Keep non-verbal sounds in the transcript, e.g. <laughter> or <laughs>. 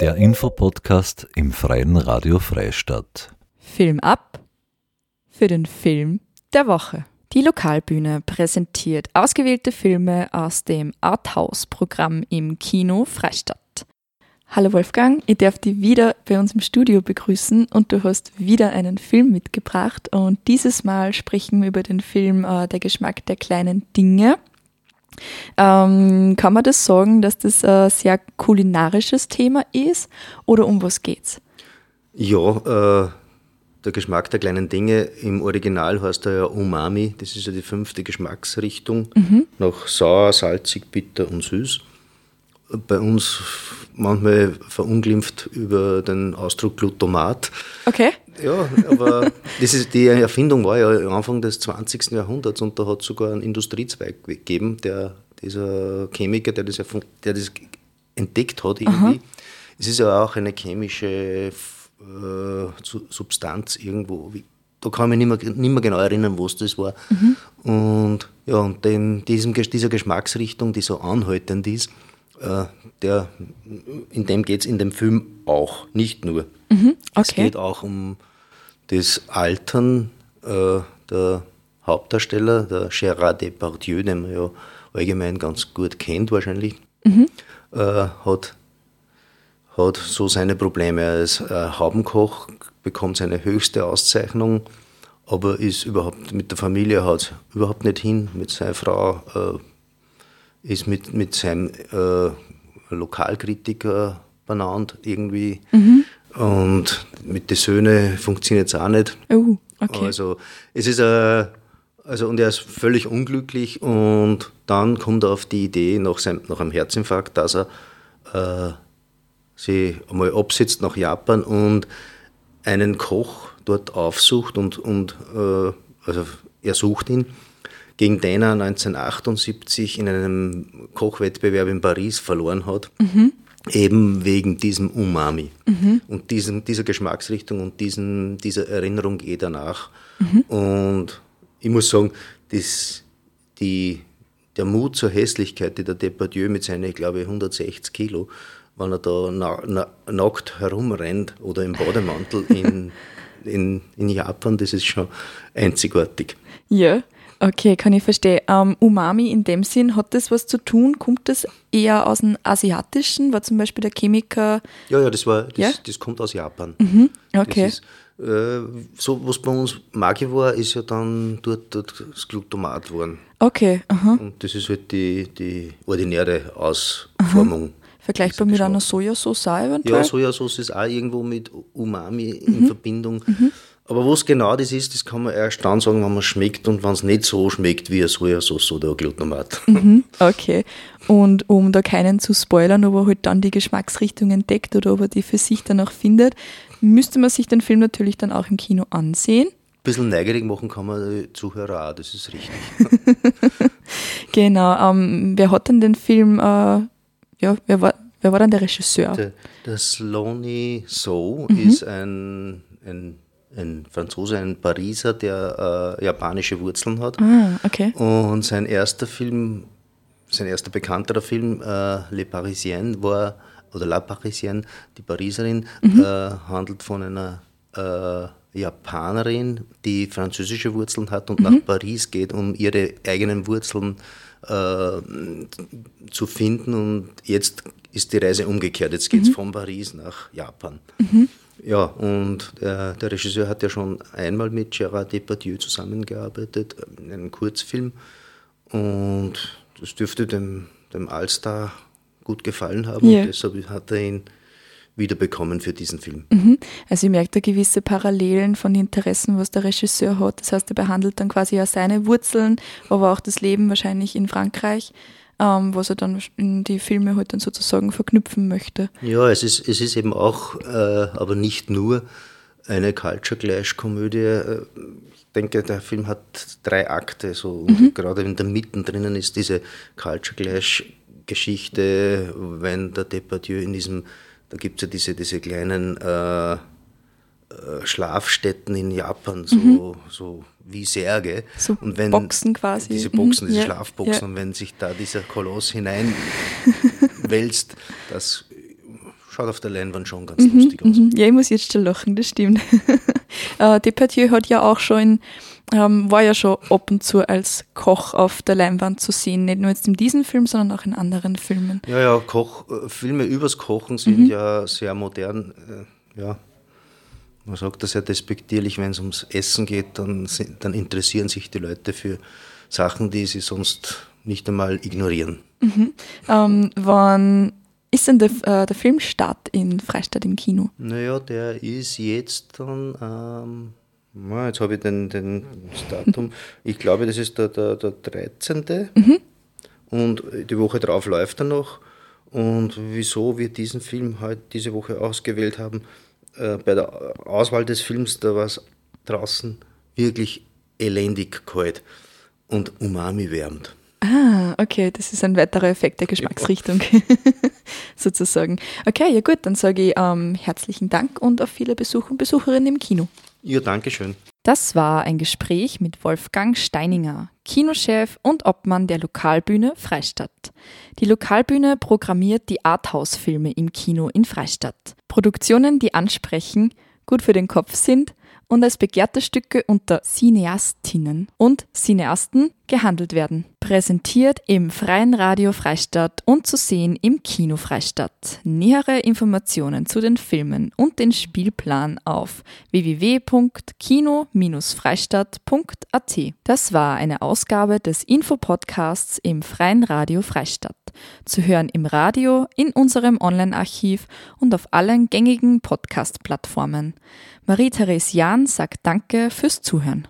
Der Infopodcast im Freien Radio Freistadt. Film ab für den Film der Woche. Die Lokalbühne präsentiert ausgewählte Filme aus dem Arthouse-Programm im Kino Freistadt. Hallo Wolfgang, ich darf dich wieder bei uns im Studio begrüßen und du hast wieder einen Film mitgebracht und dieses Mal sprechen wir über den Film äh, Der Geschmack der kleinen Dinge. Ähm, kann man das sagen, dass das ein sehr kulinarisches Thema ist oder um was geht's? Ja, äh, der Geschmack der kleinen Dinge im Original heißt er ja Umami. Das ist ja die fünfte Geschmacksrichtung mhm. nach sauer, salzig, bitter und süß bei uns manchmal verunglimpft über den Ausdruck Glutomat. Okay. Ja, aber <laughs> das ist, die Erfindung war ja Anfang des 20. Jahrhunderts und da hat es sogar einen Industriezweig gegeben, der dieser Chemiker, der das, der das entdeckt hat irgendwie. Aha. Es ist ja auch eine chemische äh, Substanz irgendwo. Da kann ich mich nicht mehr, nicht mehr genau erinnern, was das war. Mhm. Und ja, und den, diesem, dieser Geschmacksrichtung, die so anhaltend ist, der, in dem geht es in dem Film auch, nicht nur. Mhm, okay. Es geht auch um das Altern äh, der Hauptdarsteller, der Gérard Depardieu, den man ja allgemein ganz gut kennt wahrscheinlich, mhm. äh, hat, hat so seine Probleme als äh, Haubenkoch, bekommt seine höchste Auszeichnung, aber ist überhaupt mit der Familie hat überhaupt nicht hin, mit seiner Frau äh, ist mit, mit seinem äh, Lokalkritiker benannt irgendwie. Mhm. Und mit den Söhnen funktioniert es auch nicht. Oh, okay. Also es ist ein, also und er ist völlig unglücklich und dann kommt er auf die Idee nach, seinem, nach einem Herzinfarkt, dass er äh, sich einmal absetzt nach Japan und einen Koch dort aufsucht und, und äh, also er sucht ihn gegen er 1978 in einem Kochwettbewerb in Paris verloren hat. Mhm. Eben wegen diesem Umami mhm. und diesem, dieser Geschmacksrichtung und diesen, dieser Erinnerung geht er nach. Mhm. Und ich muss sagen, das, die, der Mut zur Hässlichkeit, die der Depardieu mit seinen, ich glaube, 160 Kilo, wenn er da na, na, nackt herumrennt oder im Bademantel in, in, in Japan, das ist schon einzigartig. Ja, Okay, kann ich verstehen. Um, Umami in dem Sinn, hat das was zu tun? Kommt das eher aus dem Asiatischen? War zum Beispiel der Chemiker. Ja, ja, das, war, das, ja? das kommt aus Japan. Mhm, okay. Ist, äh, so, was bei uns Magie war, ist ja dann dort, dort das Glutamat geworden. Okay, aha. Und das ist halt die, die ordinäre Ausformung. Aha. Vergleichbar mit einer Sojasauce eventuell? Ja, Sojasauce ist auch irgendwo mit Umami mhm. in Verbindung. Mhm. Aber was genau das ist, das kann man erst dann sagen, wenn man es schmeckt und wenn es nicht so schmeckt wie eine Sojasauce oder ein Glutamat. Mhm, okay. Und um da keinen zu spoilern, ob er halt dann die Geschmacksrichtung entdeckt oder ob er die für sich dann auch findet, müsste man sich den Film natürlich dann auch im Kino ansehen. Ein bisschen neugierig machen kann man die Zuhörer auch, das ist richtig. <laughs> <laughs> genau. Ähm, wer hat denn den Film, äh, ja, wer war, wer war dann der Regisseur? Der, der Slony So mhm. ist ein, ein ein Franzose, ein Pariser, der äh, japanische Wurzeln hat. Ah, okay. Und sein erster Film, sein erster bekannterer Film, äh, Les Parisiennes, war, oder La Parisienne, die Pariserin, mhm. äh, handelt von einer äh, Japanerin, die französische Wurzeln hat und mhm. nach Paris geht, um ihre eigenen Wurzeln äh, zu finden. Und jetzt ist die Reise umgekehrt. Jetzt geht es mhm. von Paris nach Japan. Mhm. Ja, und der, der, Regisseur hat ja schon einmal mit Gérard Depardieu zusammengearbeitet, in einem Kurzfilm. Und das dürfte dem, dem Allstar gut gefallen haben. Yeah. Und deshalb hat er ihn wiederbekommen für diesen Film. Mhm. Also ich merke da gewisse Parallelen von Interessen, was der Regisseur hat. Das heißt, er behandelt dann quasi ja seine Wurzeln, aber auch das Leben wahrscheinlich in Frankreich ähm, was er dann in die Filme halt dann sozusagen verknüpfen möchte. Ja, es ist, es ist eben auch, äh, aber nicht nur eine Culture Clash-Komödie. Äh, ich denke, der Film hat drei Akte, so und mhm. gerade in der Mitte drinnen ist diese Culture Clash-Geschichte, wenn der Depardieu in diesem, da gibt es ja diese, diese kleinen äh, äh, Schlafstätten in Japan, so, mhm. so wie Särge. So und wenn Boxen quasi. Diese Boxen, mhm. diese ja. Schlafboxen, ja. und wenn sich da dieser Koloss hineinwälzt, <laughs> das schaut auf der Leinwand schon ganz mhm, lustig aus. Mhm. Ja, ich muss jetzt schon lachen, das stimmt. <laughs> äh, Depardieu hat ja auch schon ähm, war ja schon ab und zu als Koch auf der Leinwand zu sehen, nicht nur jetzt in diesem Film, sondern auch in anderen Filmen. Ja, ja, Koch, äh, Filme übers Kochen sind mhm. ja sehr modern. Äh, ja, man sagt das ja despektierlich, wenn es ums Essen geht, dann, dann interessieren sich die Leute für Sachen, die sie sonst nicht einmal ignorieren. Mhm. Ähm, wann ist denn der, äh, der Filmstart in Freistadt im Kino? Naja, der ist jetzt dann, ähm, na, jetzt habe ich den, den Datum, ich glaube, das ist der, der, der 13. Mhm. Und die Woche drauf läuft er noch. Und wieso wir diesen Film heute diese Woche ausgewählt haben, äh, bei der Auswahl des Films, da war es draußen wirklich elendig kalt und Umami wärmt. Ah, okay, das ist ein weiterer Effekt der Geschmacksrichtung, ja. <laughs> sozusagen. Okay, ja gut, dann sage ich ähm, herzlichen Dank und auf viele Besucher und Besucherinnen im Kino. Ja, danke schön. Das war ein Gespräch mit Wolfgang Steininger, Kinochef und Obmann der Lokalbühne Freistadt. Die Lokalbühne programmiert die Arthouse-Filme im Kino in Freistadt. Produktionen, die ansprechen, gut für den Kopf sind und als begehrte Stücke unter Cineastinnen und Cineasten gehandelt werden. Präsentiert im Freien Radio Freistadt und zu sehen im Kino Freistadt. Nähere Informationen zu den Filmen und den Spielplan auf www.kino-freistadt.at. Das war eine Ausgabe des Infopodcasts im Freien Radio Freistadt. Zu hören im Radio, in unserem Online-Archiv und auf allen gängigen Podcast-Plattformen. Marie-Therese Jahn sagt Danke fürs Zuhören.